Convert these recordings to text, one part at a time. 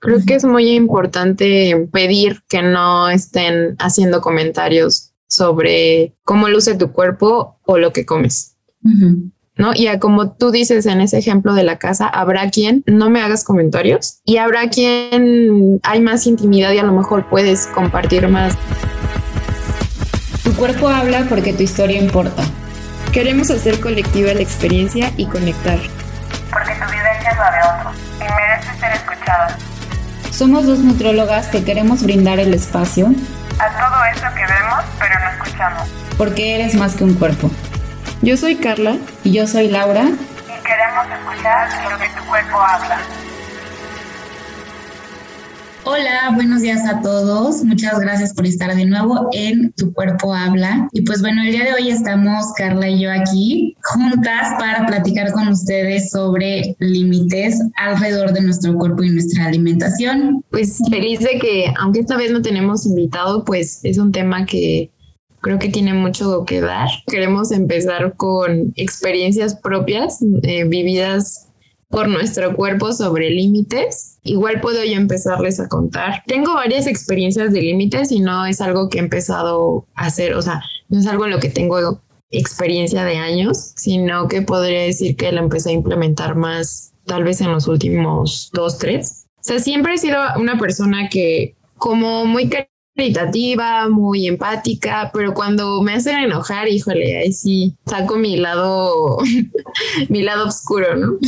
Creo que es muy importante pedir que no estén haciendo comentarios sobre cómo luce tu cuerpo o lo que comes. ¿no? Y como tú dices en ese ejemplo de la casa, habrá quien no me hagas comentarios y habrá quien hay más intimidad y a lo mejor puedes compartir más. Tu cuerpo habla porque tu historia importa. Queremos hacer colectiva la experiencia y conectar. Porque tu vivencia es la de otros y merece ser escuchada. Somos dos nutrólogas que queremos brindar el espacio a todo esto que vemos pero no escuchamos. Porque eres más que un cuerpo. Yo soy Carla. Y yo soy Laura. Y queremos escuchar lo que tu cuerpo habla. Hola, buenos días a todos. Muchas gracias por estar de nuevo en Tu Cuerpo Habla. Y pues bueno, el día de hoy estamos Carla y yo aquí juntas para platicar con ustedes sobre límites alrededor de nuestro cuerpo y nuestra alimentación. Pues feliz de que, aunque esta vez no tenemos invitado, pues es un tema que creo que tiene mucho que dar. Queremos empezar con experiencias propias eh, vividas por nuestro cuerpo sobre límites. Igual puedo yo empezarles a contar. Tengo varias experiencias de límites y no es algo que he empezado a hacer, o sea, no es algo en lo que tengo experiencia de años, sino que podría decir que lo empecé a implementar más tal vez en los últimos dos, tres. O sea, siempre he sido una persona que como muy meditativa, muy empática, pero cuando me hacen enojar, híjole, ahí sí saco mi lado, mi lado oscuro, ¿no?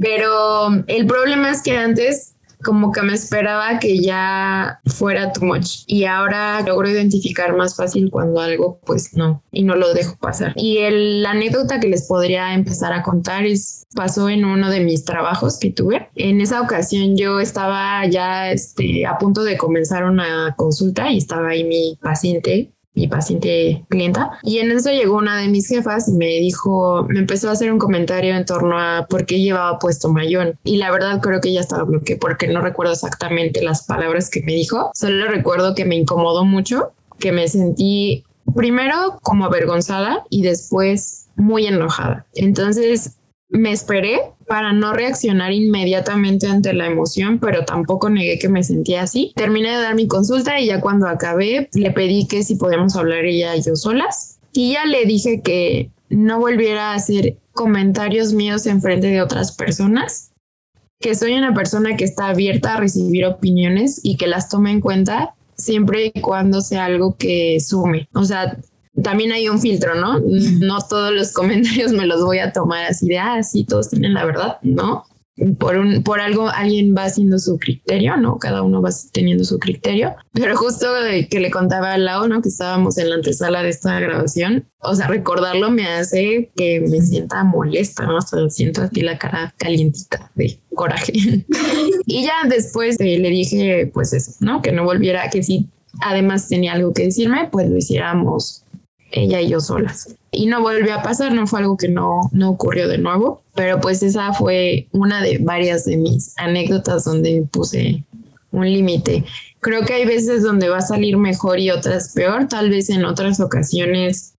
Pero el problema es que antes como que me esperaba que ya fuera too much y ahora logro identificar más fácil cuando algo pues no y no lo dejo pasar. Y el, la anécdota que les podría empezar a contar es pasó en uno de mis trabajos que tuve. En esa ocasión yo estaba ya este, a punto de comenzar una consulta y estaba ahí mi paciente mi paciente clienta. Y en eso llegó una de mis jefas y me dijo, me empezó a hacer un comentario en torno a por qué llevaba puesto mayón. Y la verdad creo que ya estaba bloqueado porque no recuerdo exactamente las palabras que me dijo. Solo recuerdo que me incomodó mucho, que me sentí primero como avergonzada y después muy enojada. Entonces me esperé para no reaccionar inmediatamente ante la emoción, pero tampoco negué que me sentía así. Terminé de dar mi consulta y ya cuando acabé le pedí que si podíamos hablar ella y yo solas. Y ya le dije que no volviera a hacer comentarios míos en frente de otras personas, que soy una persona que está abierta a recibir opiniones y que las tome en cuenta siempre y cuando sea algo que sume. O sea, también hay un filtro, ¿no? No todos los comentarios me los voy a tomar así de, ah, sí, todos tienen la verdad, ¿no? Por, un, por algo alguien va haciendo su criterio, ¿no? Cada uno va teniendo su criterio. Pero justo que le contaba al lado, ¿no? Que estábamos en la antesala de esta grabación. O sea, recordarlo me hace que me sienta molesta, ¿no? Hasta siento aquí la cara calientita de coraje. y ya después eh, le dije, pues eso, ¿no? Que no volviera, que si además tenía algo que decirme, pues lo hiciéramos ella y yo solas. Y no volvió a pasar, no fue algo que no, no ocurrió de nuevo, pero pues esa fue una de varias de mis anécdotas donde puse un límite. Creo que hay veces donde va a salir mejor y otras peor, tal vez en otras ocasiones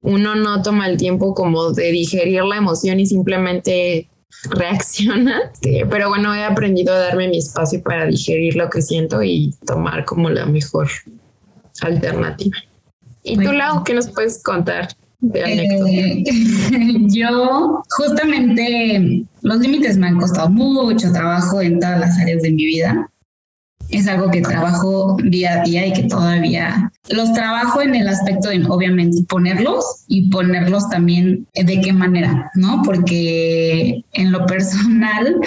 uno no toma el tiempo como de digerir la emoción y simplemente reacciona. Pero bueno, he aprendido a darme mi espacio para digerir lo que siento y tomar como la mejor alternativa. ¿Y tú, Lau, qué nos puedes contar? De eh, yo justamente los límites me han costado mucho trabajo en todas las áreas de mi vida. Es algo que trabajo día a día y que todavía los trabajo en el aspecto de obviamente ponerlos y ponerlos también de qué manera, ¿no? Porque en lo personal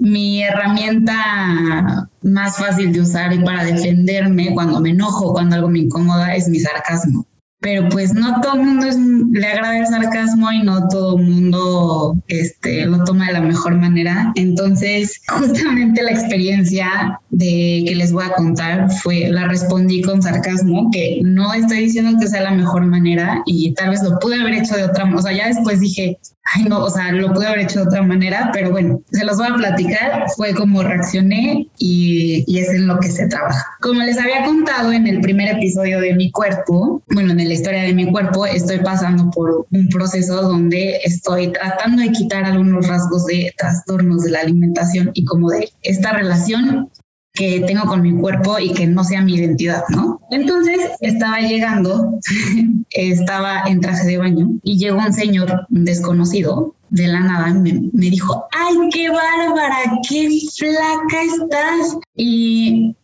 mi herramienta más fácil de usar y para defenderme cuando me enojo, cuando algo me incomoda, es mi sarcasmo pero pues no todo el mundo le agrada el sarcasmo y no todo el mundo este, lo toma de la mejor manera. Entonces, justamente la experiencia de que les voy a contar fue, la respondí con sarcasmo, que no estoy diciendo que sea la mejor manera y tal vez lo pude haber hecho de otra manera. O sea, ya después dije, ay no, o sea, lo pude haber hecho de otra manera, pero bueno, se los voy a platicar, fue como reaccioné y, y es en lo que se trabaja. Como les había contado en el primer episodio de mi cuerpo, bueno, en la historia de mi cuerpo, estoy pasando por un proceso donde estoy tratando de quitar algunos rasgos de trastornos de la alimentación y como de esta relación que tengo con mi cuerpo y que no sea mi identidad, ¿no? Entonces estaba llegando, estaba en traje de baño y llegó un señor desconocido de la nada me, me, dijo, ay, qué bárbara, qué flaca estás. Y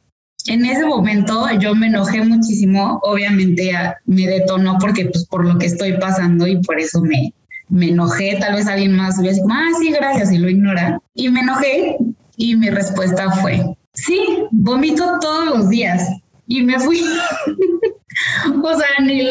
en ese momento yo me enojé muchísimo, obviamente me detonó porque pues por lo que estoy pasando y por eso me, me enojé, tal vez alguien más hubiera dicho, ah, sí, gracias, y lo ignora. Y me enojé y mi respuesta fue, sí, vomito todos los días. Y me fui. o sea, ni,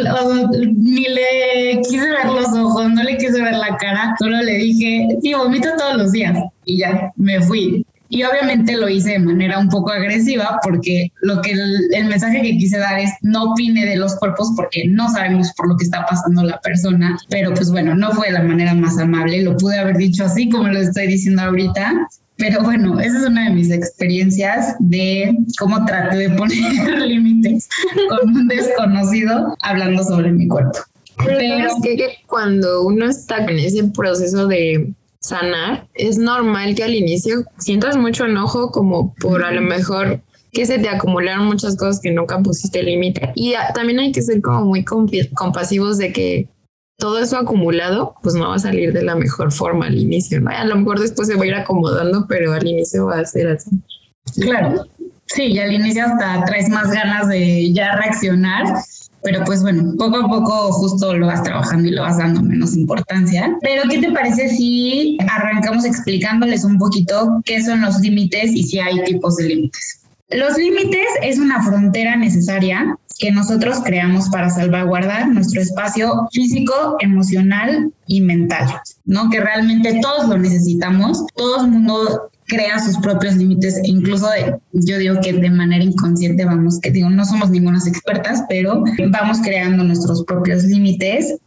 ni le quise ver los ojos, no le quise ver la cara, solo le dije, sí, vomito todos los días. Y ya, me fui. Y obviamente lo hice de manera un poco agresiva porque lo que el, mensaje que quise dar es no opine de los cuerpos porque no sabemos por lo que está pasando la persona, pero pues bueno, no fue la manera más amable, lo pude haber dicho así como lo estoy diciendo ahorita, pero bueno, esa es una de mis experiencias de cómo traté de poner límites con un desconocido hablando sobre mi cuerpo. Pero, es que cuando uno está en ese proceso de sanar, es normal que al inicio sientas mucho enojo como por a lo mejor que se te acumularon muchas cosas que nunca pusiste límite. Y también hay que ser como muy compasivos de que todo eso acumulado, pues no va a salir de la mejor forma al inicio, ¿no? A lo mejor después se va a ir acomodando, pero al inicio va a ser así. Claro. Sí, y al inicio hasta traes más ganas de ya reaccionar pero pues bueno, poco a poco justo lo vas trabajando y lo vas dando menos importancia. Pero ¿qué te parece si arrancamos explicándoles un poquito qué son los límites y si hay tipos de límites? Los límites es una frontera necesaria que nosotros creamos para salvaguardar nuestro espacio físico, emocional y mental, ¿no? Que realmente todos lo necesitamos, todo el mundo crea sus propios límites, e incluso yo digo que de manera inconsciente vamos, que digo, no somos ningunas expertas, pero vamos creando nuestros propios límites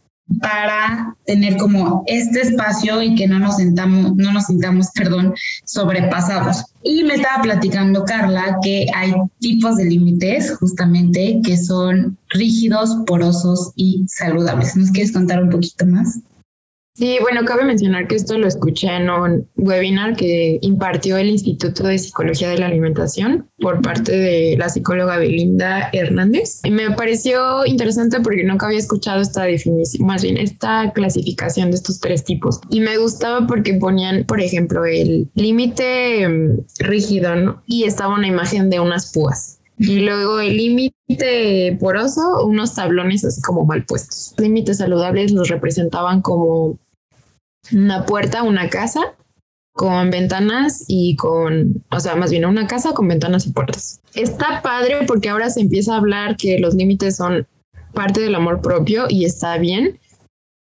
para tener como este espacio y que no nos sentamos, no nos sintamos, perdón, sobrepasados. Y me estaba platicando Carla que hay tipos de límites justamente que son rígidos, porosos y saludables. ¿Nos quieres contar un poquito más? Sí, bueno, cabe mencionar que esto lo escuché en un webinar que impartió el Instituto de Psicología de la Alimentación por parte de la psicóloga Belinda Hernández. Y me pareció interesante porque nunca había escuchado esta definición, más bien esta clasificación de estos tres tipos. Y me gustaba porque ponían, por ejemplo, el límite mm, rígido ¿no? y estaba una imagen de unas púas. Y luego el límite poroso, unos tablones así como mal puestos. Límites saludables los representaban como una puerta, una casa con ventanas y con, o sea, más bien una casa con ventanas y puertas. Está padre porque ahora se empieza a hablar que los límites son parte del amor propio y está bien,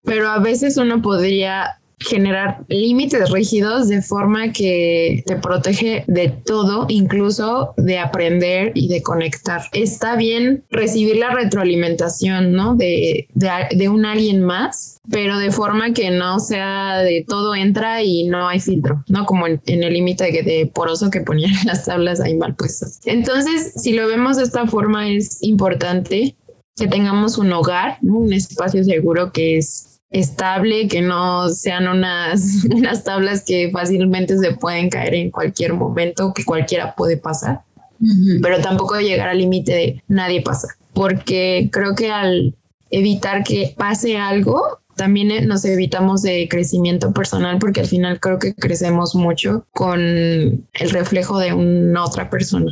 pero a veces uno podría generar límites rígidos de forma que te protege de todo, incluso de aprender y de conectar. Está bien recibir la retroalimentación, ¿no? De, de, un alguien más, pero de forma que no sea de todo entra y no hay filtro, ¿no? Como en, el límite de, poroso que ponían las tablas ahí mal puestas. Entonces, si lo vemos de esta forma, es importante que tengamos un hogar, un espacio seguro que es estable, que no sean unas, unas tablas que fácilmente se pueden caer en cualquier momento, que cualquiera puede pasar, pero tampoco llegar al límite de nadie pasa, porque creo que al evitar que pase algo, también nos evitamos de crecimiento personal, porque al final creo que crecemos mucho con el reflejo de una otra persona.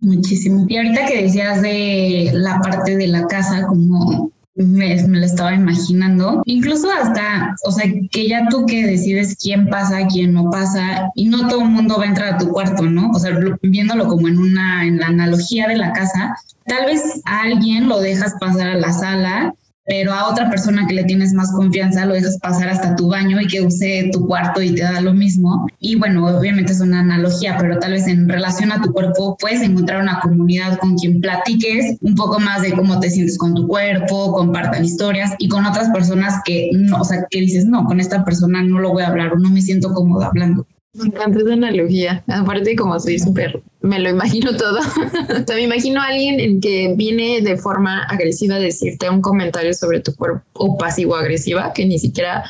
Muchísimo. Y ahorita que decías de la parte de la casa, como me, lo estaba imaginando. Incluso hasta, o sea, que ya tú que decides quién pasa, quién no pasa, y no todo el mundo va a entrar a tu cuarto, ¿no? O sea, viéndolo como en una, en la analogía de la casa, tal vez a alguien lo dejas pasar a la sala pero a otra persona que le tienes más confianza lo dejas pasar hasta tu baño y que use tu cuarto y te da lo mismo. Y bueno, obviamente es una analogía, pero tal vez en relación a tu cuerpo puedes encontrar una comunidad con quien platiques un poco más de cómo te sientes con tu cuerpo, compartan historias y con otras personas que no, o sea, que dices, no, con esta persona no lo voy a hablar o no me siento cómoda hablando. Me encanta esa analogía. Aparte, como soy súper, me lo imagino todo. o sea, me imagino a alguien en que viene de forma agresiva a decirte un comentario sobre tu cuerpo o pasivo-agresiva, que ni siquiera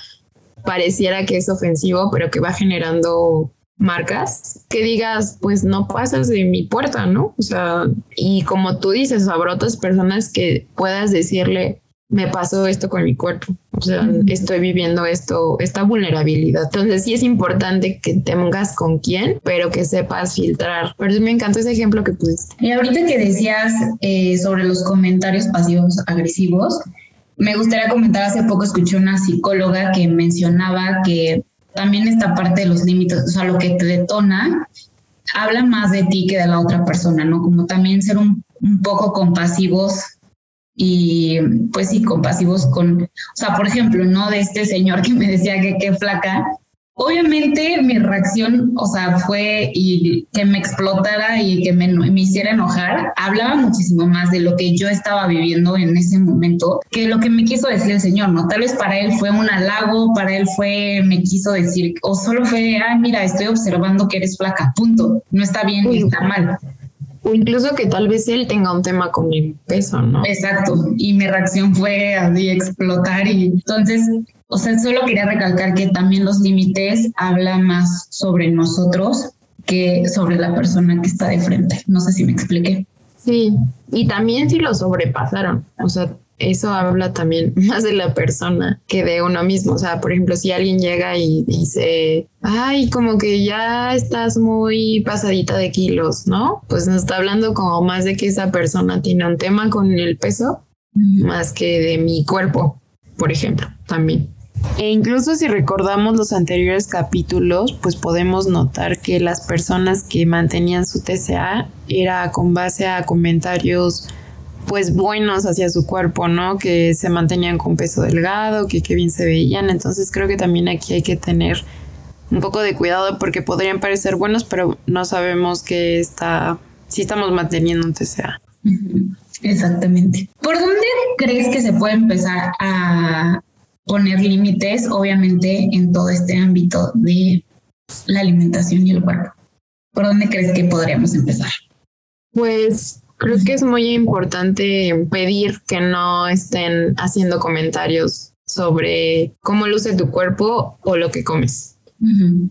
pareciera que es ofensivo, pero que va generando marcas que digas, pues no pasas de mi puerta, ¿no? O sea, y como tú dices, habrá otras personas que puedas decirle, me pasó esto con mi cuerpo, o sea, estoy viviendo esto, esta vulnerabilidad. Entonces sí es importante que tengas con quién, pero que sepas filtrar. Pero me encantó ese ejemplo que pusiste. Y ahorita que decías eh, sobre los comentarios pasivos agresivos, me gustaría comentar, hace poco escuché una psicóloga que mencionaba que también esta parte de los límites, o sea, lo que te detona, habla más de ti que de la otra persona, ¿no? Como también ser un, un poco compasivos y pues sí, compasivos con, o sea, por ejemplo, ¿no? De este señor que me decía que qué flaca, Obviamente mi reacción, o sea, fue y que me explotara y que me, me, hiciera enojar, hablaba muchísimo más de lo que yo estaba viviendo en ese momento que lo que me quiso decir el Señor, ¿no? Tal vez para él fue un halago, para él fue, me quiso decir, o solo fue, ay, mira, estoy observando que eres flaca, punto, no está bien está mal. O incluso que tal vez él tenga un tema con mi peso, ¿no? Exacto. Y mi reacción fue así explotar y entonces o sea, solo quería recalcar que también los límites hablan más sobre nosotros que sobre la persona que está de frente. No sé si me expliqué. Sí, y también si lo sobrepasaron. O sea, eso habla también más de la persona que de uno mismo. O sea, por ejemplo, si alguien llega y dice, ay, como que ya estás muy pasadita de kilos, ¿no? Pues nos está hablando como más de que esa persona tiene un tema con el peso, más que de mi cuerpo, por ejemplo, también. E incluso si recordamos los anteriores capítulos, pues podemos notar que las personas que mantenían su TCA era con base a comentarios pues buenos hacia su cuerpo, ¿no? Que se mantenían con peso delgado, que qué bien se veían. Entonces creo que también aquí hay que tener un poco de cuidado porque podrían parecer buenos, pero no sabemos que está, si estamos manteniendo un TCA. Exactamente. ¿Por dónde crees que se puede empezar a poner límites, obviamente, en todo este ámbito de la alimentación y el cuerpo. ¿Por dónde crees que podríamos empezar? Pues creo que es muy importante pedir que no estén haciendo comentarios sobre cómo luce tu cuerpo o lo que comes.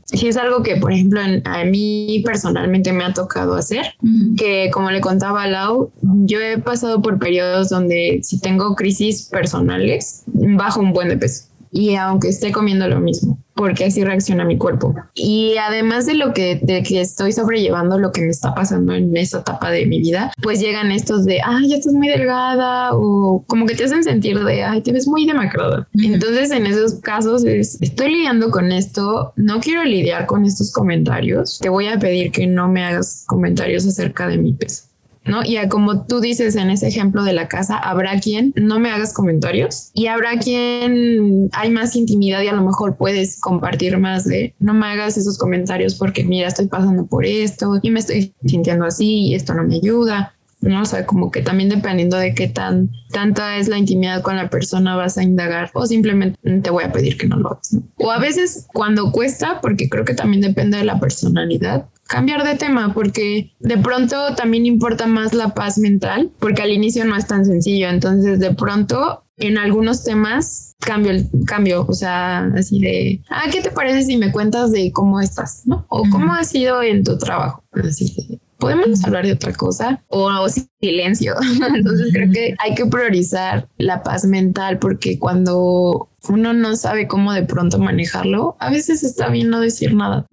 Si es algo que, por ejemplo, a mí personalmente me ha tocado hacer, que como le contaba a Lau, yo he pasado por periodos donde si tengo crisis personales, bajo un buen de peso y aunque esté comiendo lo mismo, porque así reacciona mi cuerpo. Y además de lo que, de que estoy sobrellevando lo que me está pasando en esa etapa de mi vida, pues llegan estos de, ay, ya estás muy delgada o como que te hacen sentir de, ay, te ves muy demacrada. Entonces en esos casos es, estoy lidiando con esto, no quiero lidiar con estos comentarios, te voy a pedir que no me hagas comentarios acerca de mi peso. ¿No? Y como tú dices en ese ejemplo de la casa, habrá quien no me hagas comentarios y habrá quien hay más intimidad y a lo mejor puedes compartir más de no me hagas esos comentarios porque mira, estoy pasando por esto y me estoy sintiendo así y esto no me ayuda. ¿no? O sea, como que también dependiendo de qué tan tanta es la intimidad con la persona vas a indagar o simplemente te voy a pedir que no lo hagas. O a veces cuando cuesta, porque creo que también depende de la personalidad, cambiar de tema porque de pronto también importa más la paz mental porque al inicio no es tan sencillo. Entonces de pronto en algunos temas cambio el cambio, o sea, así de, ah, ¿qué te parece si me cuentas de cómo estás, no? O cómo ha sido en tu trabajo, así podemos hablar de otra cosa o, silencio. Entonces creo que hay que priorizar la paz mental porque cuando uno no sabe cómo de pronto manejarlo, a veces está bien no decir nada.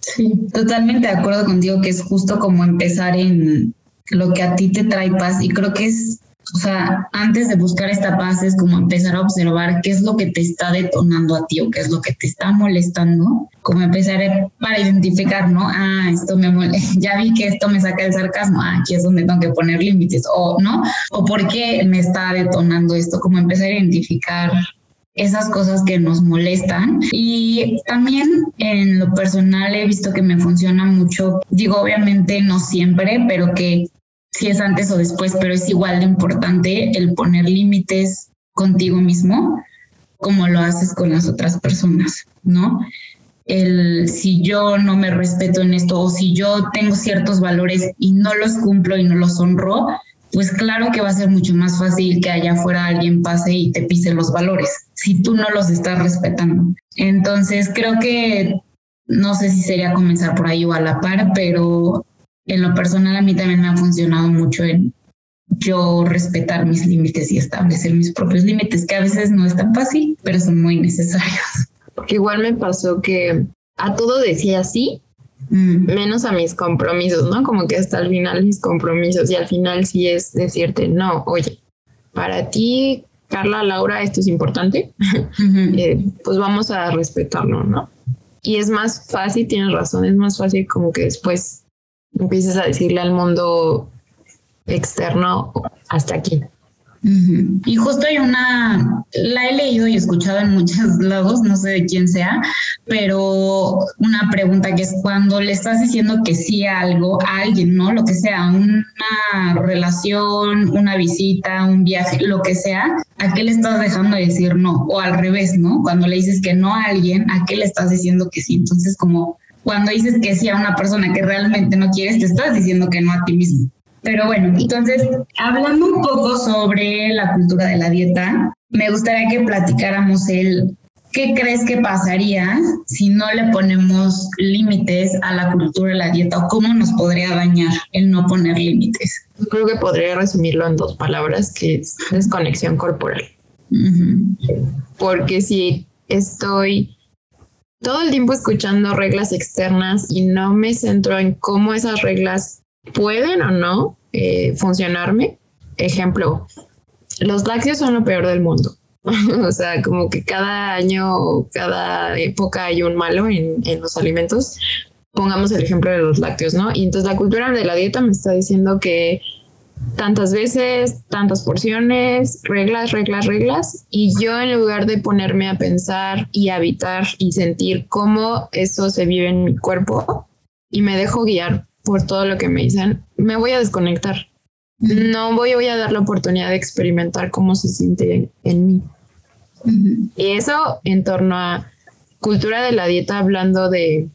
Sí, totalmente de acuerdo contigo que es justo como empezar en lo que a ti te trae paz y creo que es o sea, antes de buscar esta paz es como empezar a observar qué es lo que te está detonando a ti o qué es lo que te está molestando, como empezar para identificar, ¿no? Ah, esto me molesta, ya vi que esto me saca el sarcasmo, ah, aquí es donde tengo que poner límites, o no, o por qué me está detonando esto, como empezar a identificar esas cosas que nos molestan. Y también en lo personal he visto que me funciona mucho, digo obviamente no siempre, pero que si es antes o después, pero es igual de importante el poner límites contigo mismo como lo haces con las otras personas, ¿no? El si yo no me respeto en esto o si yo tengo ciertos valores y no los cumplo y no los honro, pues claro que va a ser mucho más fácil que allá afuera alguien pase y te pise los valores, si tú no los estás respetando. Entonces creo que no sé si sería comenzar por ahí o a la par, pero en lo personal a mí también me ha funcionado mucho en yo respetar mis límites y establecer mis propios límites, que a veces no es tan fácil, pero son muy necesarios. Porque igual me pasó que a todo decía sí, mm. menos a mis compromisos, ¿no? Como que hasta el final mis compromisos y al final sí es decirte, no, oye, para ti, Carla, Laura, esto es importante, eh, pues vamos a respetarlo, ¿no? Y es más fácil, tienes razón, es más fácil como que después empieces a decirle al mundo externo hasta aquí. Y justo hay una, la he leído y escuchado en muchos lados, no sé de quién sea, pero una pregunta que es cuando le estás diciendo que sí a algo, a alguien, ¿no? Lo que sea, una relación, una visita, un viaje, lo que sea, ¿a qué le estás dejando de decir no? O al revés, ¿no? Cuando le dices que no a alguien, ¿a qué le estás diciendo que sí? Entonces, como cuando dices que sí a una persona que realmente no quieres, te estás diciendo que no a ti mismo. Pero bueno, entonces, hablando un poco sobre la cultura de la dieta, me gustaría que platicáramos el qué crees que pasaría si no le ponemos límites a la cultura de la dieta o cómo nos podría dañar el no poner límites. Creo que podría resumirlo en dos palabras, que es desconexión corporal. Porque si estoy todo el tiempo escuchando reglas externas y no me centro en cómo esas reglas pueden o no eh, funcionarme. Ejemplo, los lácteos son lo peor del mundo. o sea, como que cada año, cada época hay un malo en, en, los alimentos. Pongamos el ejemplo de los lácteos, ¿no? Y entonces la cultura de la dieta me está diciendo que tantas veces, tantas porciones, reglas, reglas, reglas. Y yo en lugar de ponerme a pensar y habitar y sentir cómo eso se vive en mi cuerpo y me dejo guiar por todo lo que me dicen, me voy a desconectar. No voy, voy a dar la oportunidad de experimentar cómo se siente en, mí. Y eso en torno a cultura de la dieta, hablando de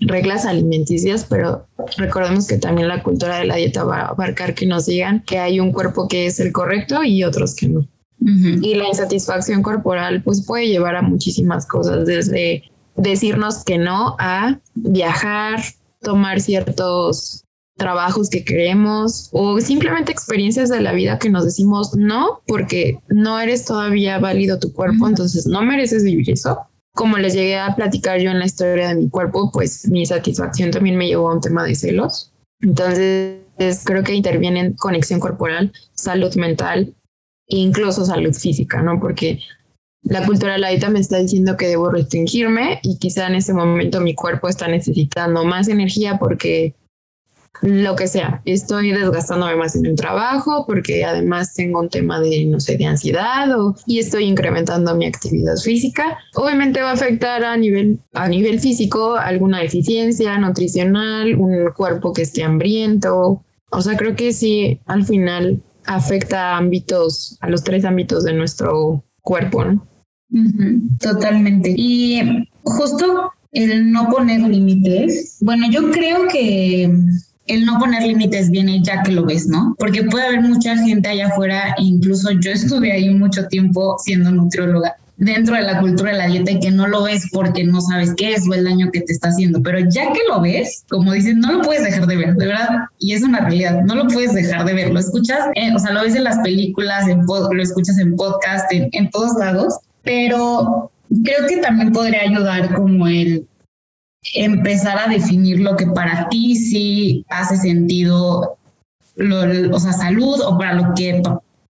reglas alimenticias, pero recordemos que también la cultura de la dieta va a abarcar que nos digan que hay un cuerpo que es el correcto y otros que no. Y la insatisfacción corporal pues puede llevar a muchísimas cosas, desde decirnos que no a viajar, tomar ciertos trabajos que queremos o simplemente experiencias de la vida que nos decimos no porque no eres todavía válido tu cuerpo, entonces no mereces vivir eso. Como les llegué a platicar yo en la historia de mi cuerpo, pues mi satisfacción también me llevó a un tema de celos. Entonces creo que intervienen conexión corporal, salud mental e incluso salud física, ¿no? Porque la cultura de la dieta me está diciendo que debo restringirme y quizá en ese momento mi cuerpo está necesitando más energía porque lo que sea, estoy desgastándome más en el trabajo porque además tengo un tema de, no sé, de ansiedad o, y estoy incrementando mi actividad física. Obviamente va a afectar a nivel, a nivel físico alguna deficiencia nutricional, un cuerpo que esté hambriento. O sea, creo que sí, al final afecta a ámbitos, a los tres ámbitos de nuestro cuerpo, ¿no? totalmente. Y justo el no poner límites, bueno, yo creo que el no poner límites viene ya que lo ves, ¿no? Porque puede haber mucha gente allá afuera, incluso yo estuve ahí mucho tiempo siendo nutrióloga dentro de la cultura de la dieta y que no lo ves porque no sabes qué es o el daño que te está haciendo, pero ya que lo ves, como dices, no lo puedes dejar de ver, de verdad, y es una realidad, no lo puedes dejar de ver, lo escuchas, o sea, lo ves en las películas, en lo escuchas en podcast, en, en todos lados, pero creo que también podría ayudar como el empezar a definir lo que para ti sí hace sentido, o sea, salud o para lo que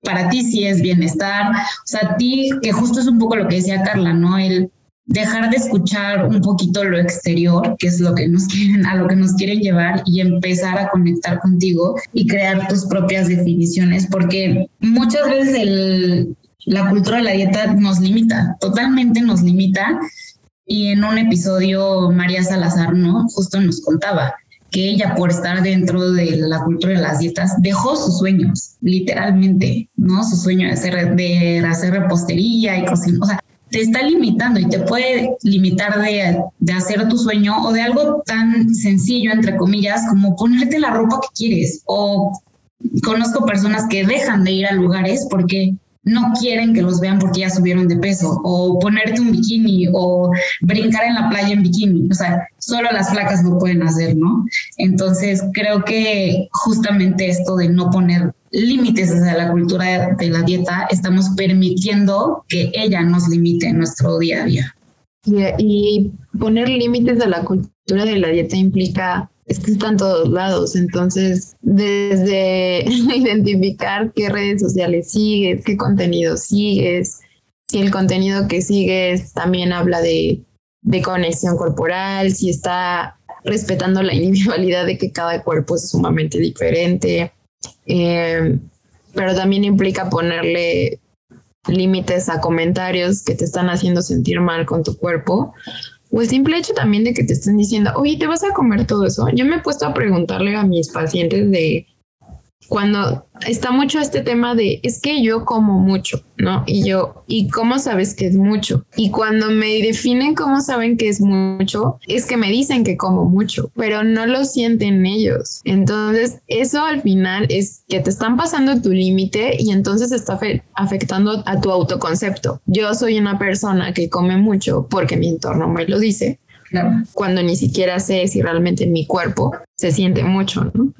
para ti sí es bienestar. O sea, a ti, que justo es un poco lo que decía Carla, ¿no? El dejar de escuchar un poquito lo exterior, que es lo que nos quieren, a lo que nos quieren llevar y empezar a conectar contigo y crear tus propias definiciones, porque muchas veces el, la cultura de la dieta nos limita, totalmente nos limita. Y en un episodio, María Salazar, ¿no? Justo nos contaba que ella, por estar dentro de la cultura de las dietas, dejó sus sueños, literalmente, ¿no? Su sueño de hacer, de hacer repostería y cocinar. O sea, te está limitando y te puede limitar de, de, hacer tu sueño o de algo tan sencillo, entre comillas, como ponerte la ropa que quieres. O conozco personas que dejan de ir a lugares porque no quieren que los vean porque ya subieron de peso, o ponerte un bikini, o brincar en la playa en bikini. O sea, solo las flacas lo pueden hacer, ¿no? Entonces, creo que justamente esto de no poner límites desde la cultura de la dieta, estamos permitiendo que ella nos limite en nuestro día a día. Y, poner límites a la cultura de la dieta implica es que está en todos lados. Entonces, desde identificar qué redes sociales sigues, qué contenido sigues, si el contenido que sigues también habla de, de conexión corporal, si está respetando la individualidad de que cada cuerpo es sumamente diferente. Eh, pero también implica ponerle límites a comentarios que te están haciendo sentir mal con tu cuerpo o el simple hecho también de que te estén diciendo, oye, ¿te vas a comer todo eso? Yo me he puesto a preguntarle a mis pacientes de cuando está mucho este tema de es que yo como mucho, ¿no? Y yo, ¿y cómo sabes que es mucho? Y cuando me definen cómo saben que es mucho, es que me dicen que como mucho, pero no lo sienten ellos. Entonces, eso al final es que te están pasando tu límite y entonces está afectando a tu autoconcepto. Yo soy una persona que come mucho porque mi entorno me lo dice, cuando ni siquiera sé si realmente mi cuerpo se siente mucho, ¿no?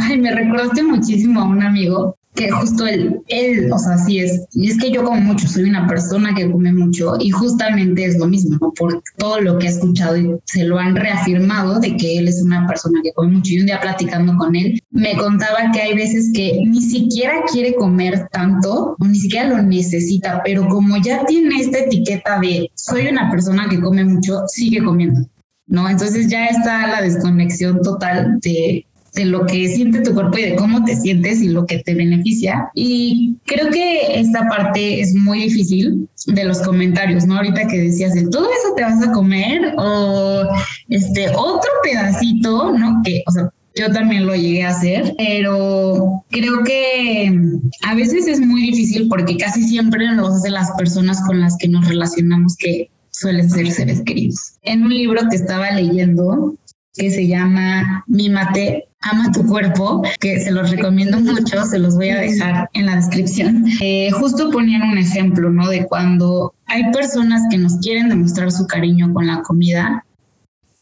Ay, me recordaste muchísimo a un amigo que justo él, él, o sea, sí es, y es que yo como mucho, soy una persona que come mucho y justamente es lo mismo, ¿no? Por todo lo que he escuchado y se lo han reafirmado de que él es una persona que come mucho y un día platicando con él me contaba que hay veces que ni siquiera quiere comer tanto o ni siquiera lo necesita, pero como ya tiene esta etiqueta de soy una persona que come mucho, sigue comiendo. ¿no? Entonces ya está la desconexión total de de lo que siente tu cuerpo y de cómo te sientes y lo que te beneficia. Y creo que esta parte es muy difícil de los comentarios, ¿no? Ahorita que decías, de todo eso te vas a comer o este otro pedacito, ¿no? Que, o sea, yo también lo llegué a hacer, pero creo que a veces es muy difícil porque casi siempre lo hacen las personas con las que nos relacionamos que suelen ser seres queridos. En un libro que estaba leyendo que se llama Mímate, ama tu cuerpo, que se los recomiendo mucho, se los voy a dejar en la descripción. Eh, justo ponían un ejemplo, ¿no? De cuando hay personas que nos quieren demostrar su cariño con la comida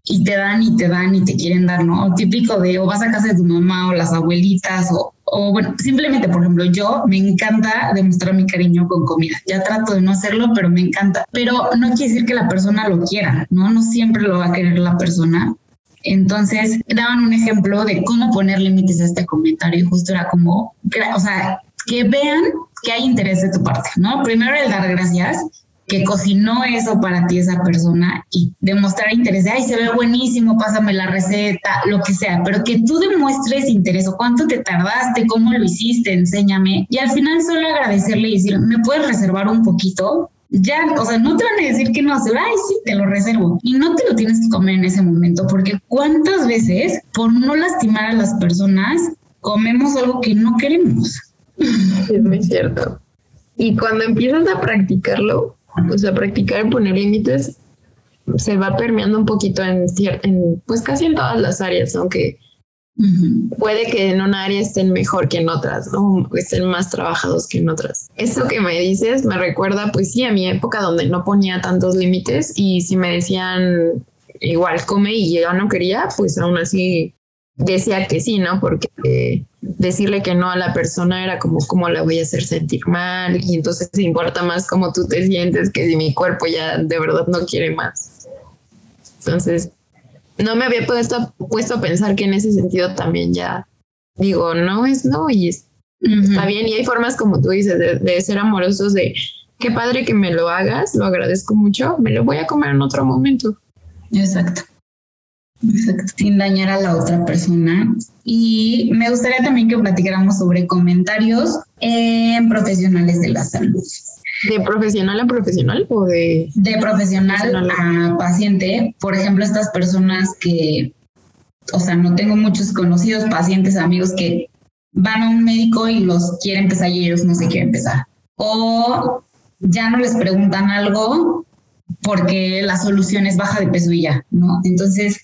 y te dan y te dan y te quieren dar, ¿no? O típico de o vas a casa de tu mamá o las abuelitas o, o bueno, simplemente, por ejemplo, yo me encanta demostrar mi cariño con comida. Ya trato de no hacerlo, pero me encanta. Pero no quiere decir que la persona lo quiera, ¿no? No siempre lo va a querer la persona. Entonces, daban un ejemplo de cómo poner límites a este comentario y justo era como, o sea, que vean que hay interés de tu parte, ¿no? Primero el dar gracias, que cocinó eso para ti esa persona y demostrar interés de, ay, se ve buenísimo, pásame la receta, lo que sea, pero que tú demuestres interés o cuánto te tardaste, cómo lo hiciste, enséñame. Y al final solo agradecerle y decir, ¿me puedes reservar un poquito? Ya, o sea, no te van a decir que no, se ay, sí, te lo reservo. Y no te lo tienes que comer en ese momento, porque cuántas veces, por no lastimar a las personas, comemos algo que no queremos. Es muy cierto. Y cuando empiezas a practicarlo, o sea, practicar poner límites, se va permeando un poquito en, en, pues casi en todas las áreas, aunque Puede que en un área estén mejor que en otras, ¿no? Estén más trabajados que en otras. Eso que me dices me recuerda, pues sí, a mi época donde no ponía tantos límites y si me decían igual come y yo no quería, pues aún así decía que sí, ¿no? Porque eh, decirle que no a la persona era como cómo la voy a hacer sentir mal y entonces importa más cómo tú te sientes que si mi cuerpo ya de verdad no quiere más. Entonces, no me había puesto, puesto a pensar que en ese sentido también ya digo, no es no y está bien. Y hay formas, como tú dices, de, ser amorosos, de qué padre que me lo hagas, lo agradezco mucho, me lo voy a comer en otro momento. Exacto. Exacto, sin dañar a la otra persona. Y me gustaría también que platicáramos sobre comentarios en profesionales de la salud. ¿De profesional a profesional o de...? De profesional, a paciente. Por ejemplo, estas personas que, o sea, no tengo muchos conocidos, pacientes, amigos que van a un médico y los quiere empezar y ellos no se quieren empezar. O ya no les preguntan algo porque la solución es baja de peso y ya, ¿no? Entonces,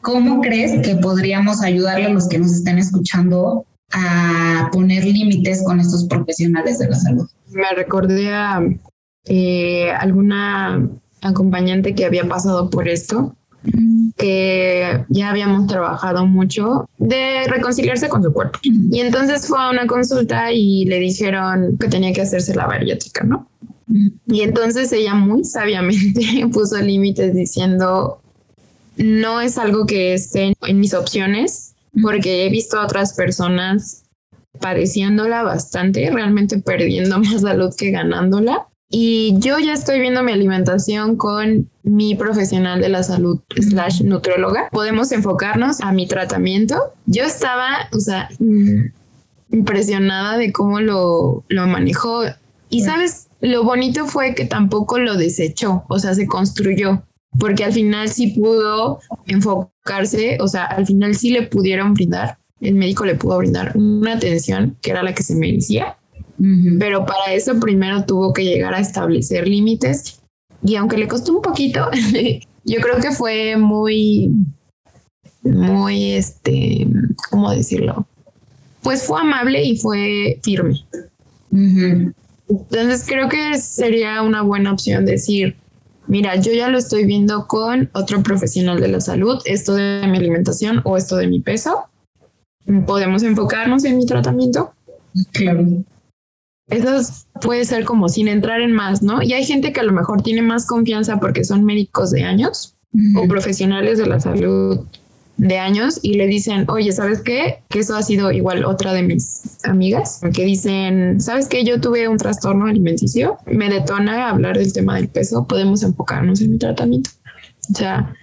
¿cómo crees que podríamos ayudarle a los que nos estén escuchando a poner límites con estos profesionales de la salud? Me recordé a eh, alguna acompañante que había pasado por esto, que ya habíamos trabajado mucho de reconciliarse con su cuerpo. Y entonces fue a una consulta y le dijeron que tenía que hacerse la bariátrica, ¿no? Y entonces ella muy sabiamente puso límites diciendo, no es algo que esté en mis opciones, porque he visto a otras personas padeciéndola bastante, realmente perdiendo más salud que ganándola. Y yo ya estoy viendo mi alimentación con mi profesional de la salud slash nutróloga. Podemos enfocarnos a mi tratamiento. Yo estaba, o sea, impresionada de cómo lo, lo manejó. Y sabes, lo bonito fue que tampoco lo desechó, o sea, se construyó, porque al final sí pudo enfocarse, o sea, al final sí le pudieron brindar, el médico le pudo brindar una atención que era la que se merecía pero para eso primero tuvo que llegar a establecer límites y aunque le costó un poquito, yo creo que fue muy, muy, este, ¿cómo decirlo? Pues fue amable y fue firme. Entonces creo que sería una buena opción decir, mira, yo ya lo estoy viendo con otro profesional de la salud, esto de mi alimentación o esto de mi peso. Podemos enfocarnos en mi tratamiento. Claro. Eso puede ser como sin entrar en más, ¿no? Y hay gente que a lo mejor tiene más confianza porque son médicos de años o profesionales de la salud de años y le dicen, oye, ¿sabes qué? Que eso ha sido igual otra de mis amigas que dicen, ¿sabes qué? Yo tuve un trastorno alimenticio, me detona hablar del tema del peso, podemos enfocarnos en mi tratamiento. O sea,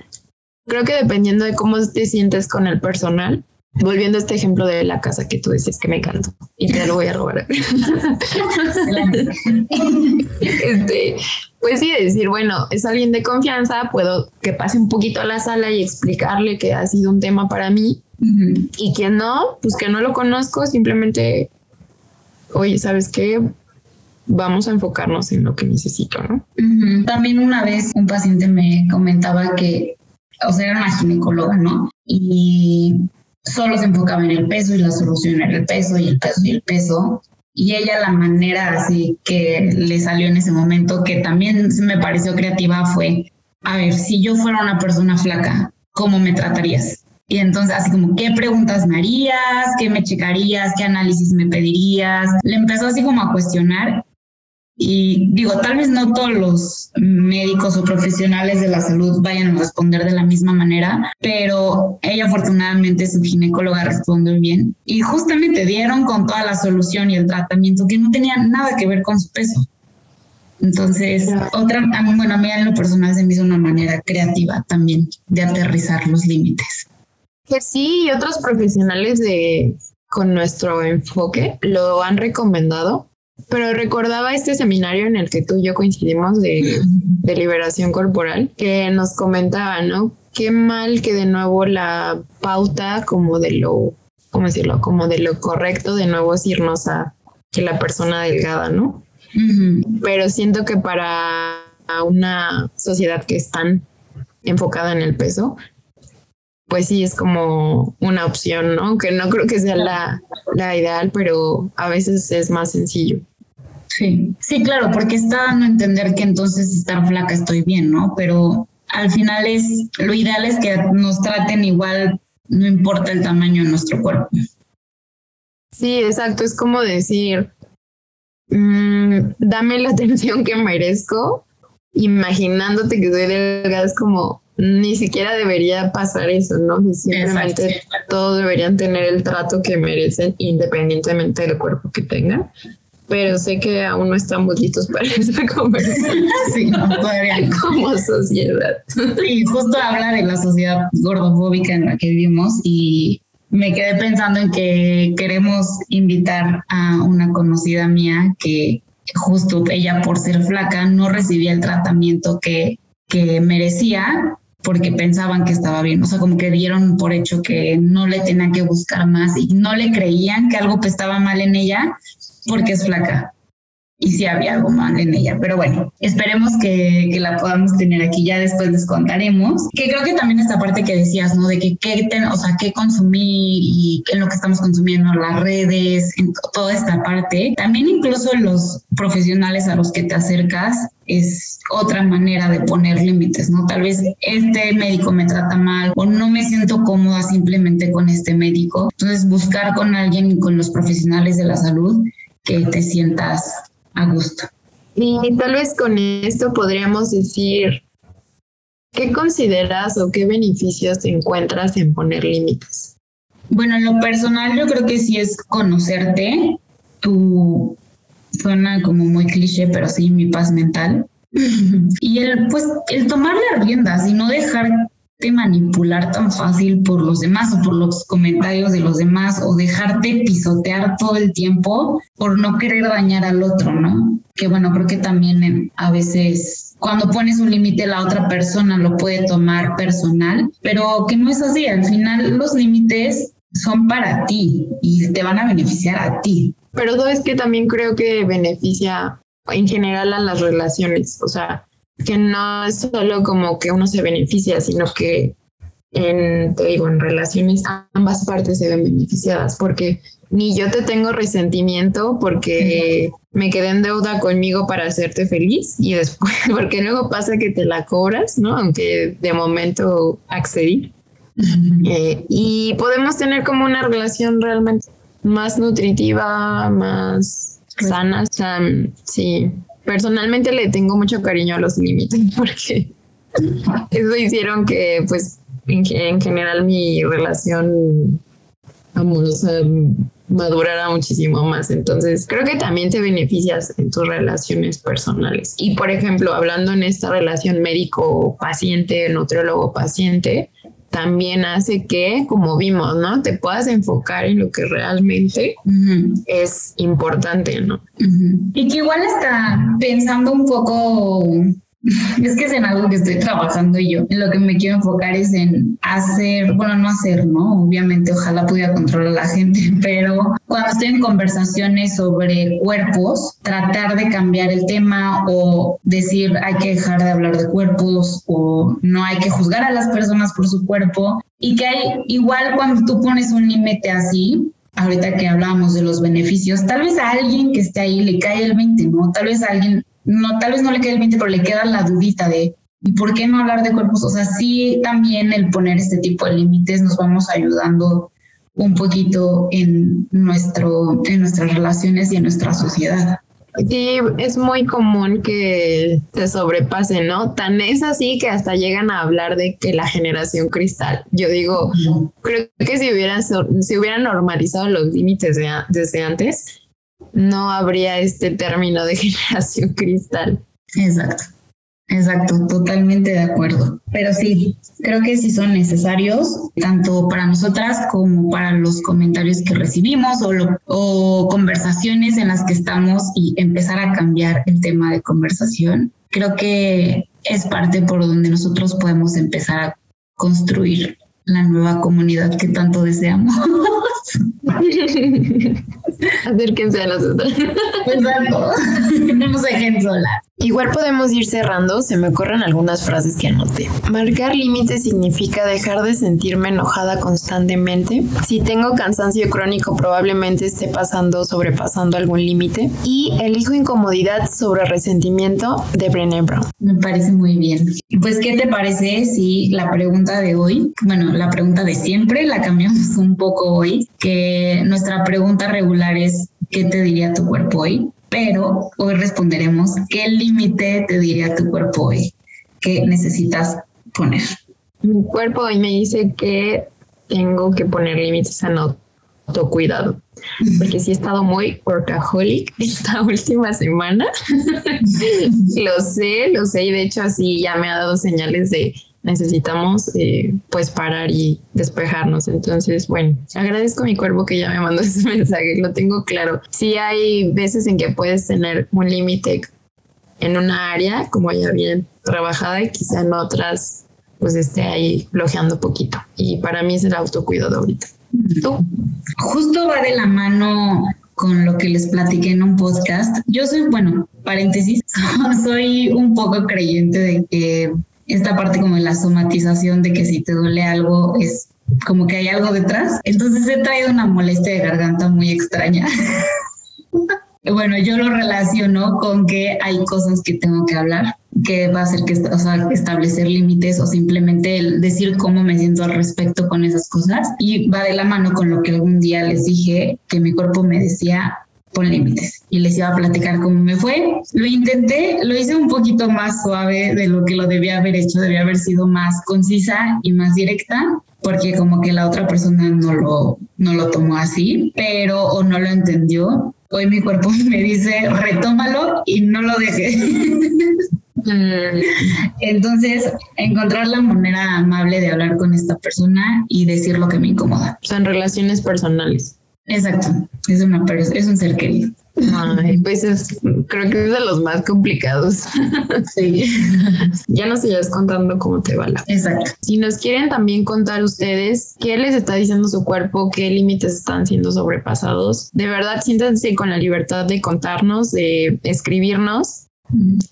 creo que dependiendo de cómo te sientes con el personal, volviendo a este ejemplo de la casa que tú decías que me encantó y te lo voy a robar. este, pues sí, decir, bueno, es alguien de confianza, puedo que pase un poquito a la sala y explicarle que ha sido un tema para mí. Y quien no, pues que no lo conozco, simplemente, oye, ¿sabes qué? Vamos a enfocarnos en lo que necesito, ¿no? También una vez un paciente me comentaba que, o sea, era una ginecóloga, ¿no? Y solo se enfocaba en el peso y la solución era el peso y el peso y el peso. Y ella la manera así que le salió en ese momento, que también me pareció creativa, fue, a ver, si yo fuera una persona flaca, ¿cómo me tratarías? Y entonces, así como, ¿qué preguntas me harías? ¿Qué me checarías? ¿Qué análisis me pedirías? Le empezó así como a cuestionar y digo, tal vez no todos los médicos o profesionales de la salud vayan a responder de la misma manera, pero ella afortunadamente su ginecóloga respondió bien y justamente dieron con toda la solución y el tratamiento que no tenía nada que ver con su peso. Entonces, otra, bueno, a mí en lo personal se me hizo una manera creativa también de aterrizar los límites. Pues sí, otros profesionales de con nuestro enfoque lo han recomendado pero recordaba este seminario en el que tú y yo coincidimos de, liberación corporal, que nos comentaba, ¿no? Qué mal que de nuevo la pauta como de lo, ¿cómo decirlo? Como de lo correcto de nuevo es irnos a que la persona delgada, ¿no? Pero siento que para una sociedad que es tan enfocada en el peso, pues sí es como una opción, ¿no? Que no creo que sea la, la ideal, pero a veces es más sencillo. Sí, sí, claro, porque está dando a entender que entonces estar flaca estoy bien, ¿no? Pero al final es, lo ideal es que nos traten igual, no importa el tamaño de nuestro cuerpo. Sí, exacto, es como decir, mm, dame la atención que merezco, imaginándote que soy delgada, es como, ni siquiera debería pasar eso, ¿no? Simplemente todos deberían tener el trato que merecen independientemente del cuerpo que tengan pero sé que aún no estamos listos para esa conversación. Sí, no, todavía Como sociedad. Sí, justo habla de la sociedad gordofóbica en la que vivimos y me quedé pensando en que queremos invitar a una conocida mía que justo ella por ser flaca no recibía el tratamiento que, que merecía porque pensaban que estaba bien, o sea, como que dieron por hecho que no le tenían que buscar más y no le creían que algo estaba mal en ella porque es flaca. y si había algo mal en ella. Pero bueno, esperemos que, que, la podamos tener aquí. Ya después les contaremos. Que creo que también esta parte que decías, ¿no? De que qué, o sea, qué consumir y en lo que estamos consumiendo, las redes, en toda esta parte. También incluso los profesionales a los que te acercas es otra manera de poner límites, ¿no? Tal vez este médico me trata mal o no me siento cómoda simplemente con este médico. Entonces, buscar con alguien y con los profesionales de la salud que te sientas a gusto. Y tal vez con esto podríamos decir, ¿qué consideras o qué beneficios te encuentras en poner límites? Bueno, en lo personal yo creo que sí es conocerte, tu suena como muy cliché, pero sí mi paz mental. y el pues el tomar las riendas y no dejar manipular tan fácil por los demás o por los comentarios de los demás o dejarte pisotear todo el tiempo por no querer dañar al otro, ¿no? Que bueno, creo que también a veces cuando pones un límite la otra persona lo puede tomar personal, pero que no es así, al final los límites son para ti y te van a beneficiar a ti. Pero sabes que también creo que beneficia en general a las relaciones, o sea, que no es solo como que uno se beneficia, sino que en, te digo, en relaciones ambas partes se ven beneficiadas, porque ni yo te tengo resentimiento porque me quedé en deuda conmigo para hacerte feliz y después, porque luego pasa que te la cobras, ¿no? Aunque de momento accedí. Eh, y podemos tener como una relación realmente más nutritiva, más sana. O sea, sí, personalmente le tengo mucho cariño a los límites porque eso hicieron que pues en, general mi relación amorosa madurara muchísimo más. Entonces, creo que también te beneficias en tus relaciones personales. Y, por ejemplo, hablando en esta relación médico-paciente, nutriólogo-paciente, también hace que, como vimos, ¿no? Te puedas enfocar en lo que realmente es importante, ¿no? Y que igual está pensando un poco Es que es en algo que estoy trabajando yo. Lo que me quiero enfocar es en hacer, bueno, no hacer, ¿no? Obviamente, ojalá pudiera controlar a la gente, pero cuando estoy en conversaciones sobre cuerpos, tratar de cambiar el tema o decir hay que dejar de hablar de cuerpos o no hay que juzgar a las personas por su cuerpo. Y que hay, igual cuando tú pones un límite así, ahorita que hablábamos de los beneficios, tal vez a alguien que esté ahí le cae el 20, ¿no? Tal vez alguien no, tal vez no le quede el 20, pero le queda la dudita de, ¿y por qué no hablar de cuerpos? O sea, sí también el poner este tipo de límites nos vamos ayudando un poquito en, nuestro, en nuestras relaciones y en nuestra sociedad. Sí, es muy común que se sobrepase, ¿no? Tan es así que hasta llegan a hablar de que la generación cristal. Yo digo, creo que si hubieran, si hubieran normalizado los límites desde antes, no habría este término de generación cristal. Exacto. Exacto, totalmente de acuerdo. Pero sí, creo que sí son necesarios, tanto para nosotras como para los comentarios que recibimos o, o conversaciones en las que estamos y empezar a cambiar el tema de conversación. Creo que es parte por donde nosotros podemos empezar a construir la nueva comunidad que tanto deseamos. Acérquense a nosotros. Exacto. No nos dejen solas. Igual podemos ir cerrando, se me ocurren algunas frases que anoté. Marcar límites significa dejar de sentirme enojada constantemente. Si tengo cansancio crónico, probablemente esté pasando, sobrepasando algún límite. Y elijo incomodidad sobre resentimiento de Brené Brown. Me parece muy bien. Pues, ¿qué te parece si la pregunta de hoy, bueno, la pregunta de siempre, la cambiamos un poco hoy? Que nuestra pregunta regular es, ¿qué te diría tu cuerpo hoy? Pero hoy responderemos qué límite te diría tu cuerpo hoy que necesitas poner. Mi cuerpo hoy me dice que tengo que poner límites a autocuidado, porque sí he estado muy workaholic esta última semana. lo sé, lo sé, y de hecho así ya me ha dado señales de necesitamos eh, pues parar y despejarnos. Entonces, bueno, agradezco a mi cuerpo que ya me mandó ese mensaje, lo tengo claro. Sí hay veces en que puedes tener un límite en una área como ya bien trabajada y quizá en otras pues esté ahí flojeando poquito. Y para mí es el autocuidado ahorita. Justo va de la mano con lo que les platiqué en un podcast. Yo soy, bueno, paréntesis, soy un poco creyente de que esta parte como de la somatización de que si te duele algo es como que hay algo detrás. Entonces he traído una molestia de garganta muy extraña. bueno, yo lo relaciono con que hay cosas que tengo que hablar, que va a ser que, o sea, establecer límites o simplemente decir cómo me siento al respecto con esas cosas. Y va de la mano con lo que algún día les dije, que mi cuerpo me decía, pon límites. Y les iba a platicar cómo me fue. Lo intenté, lo hice un poquito más suave de lo que lo debía haber hecho, debía haber sido más concisa y más directa, porque como que la otra persona no lo, no lo tomó así, pero o no lo entendió. Hoy mi cuerpo me dice, retómalo y no lo dejes. Entonces, encontrar la manera amable de hablar con esta persona y decir lo que me incomoda. Son relaciones personales. Exacto, es, una, es un ser querido. Ay, pues es, creo que es de los más complicados. Sí. ya nos sigas contando cómo te va la. Exacto. Si nos quieren también contar ustedes qué les está diciendo su cuerpo, qué límites están siendo sobrepasados, de verdad siéntanse con la libertad de contarnos, de escribirnos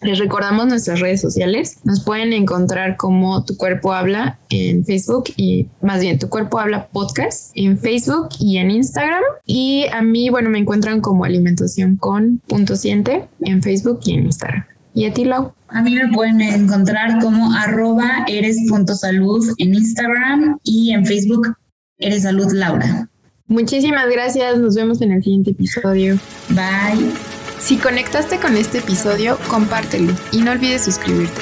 les recordamos nuestras redes sociales. Nos pueden encontrar como Tu Cuerpo Habla en Facebook y más bien Tu Cuerpo Habla Podcast en Facebook y en Instagram. Y a mí, bueno, me encuentran como Alimentación con Punto Siente en Facebook y en Instagram. ¿Y a ti, Lau? A mí me pueden encontrar como arroba eres.salud en Instagram y en Facebook eres salud Laura. Muchísimas gracias. Nos vemos en el siguiente episodio. Bye. Si conectaste con este episodio, compártelo y no olvides suscribirte.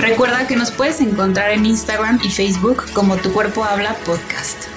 Recuerda que nos puedes encontrar en Instagram y Facebook como Tu Cuerpo Habla Podcast.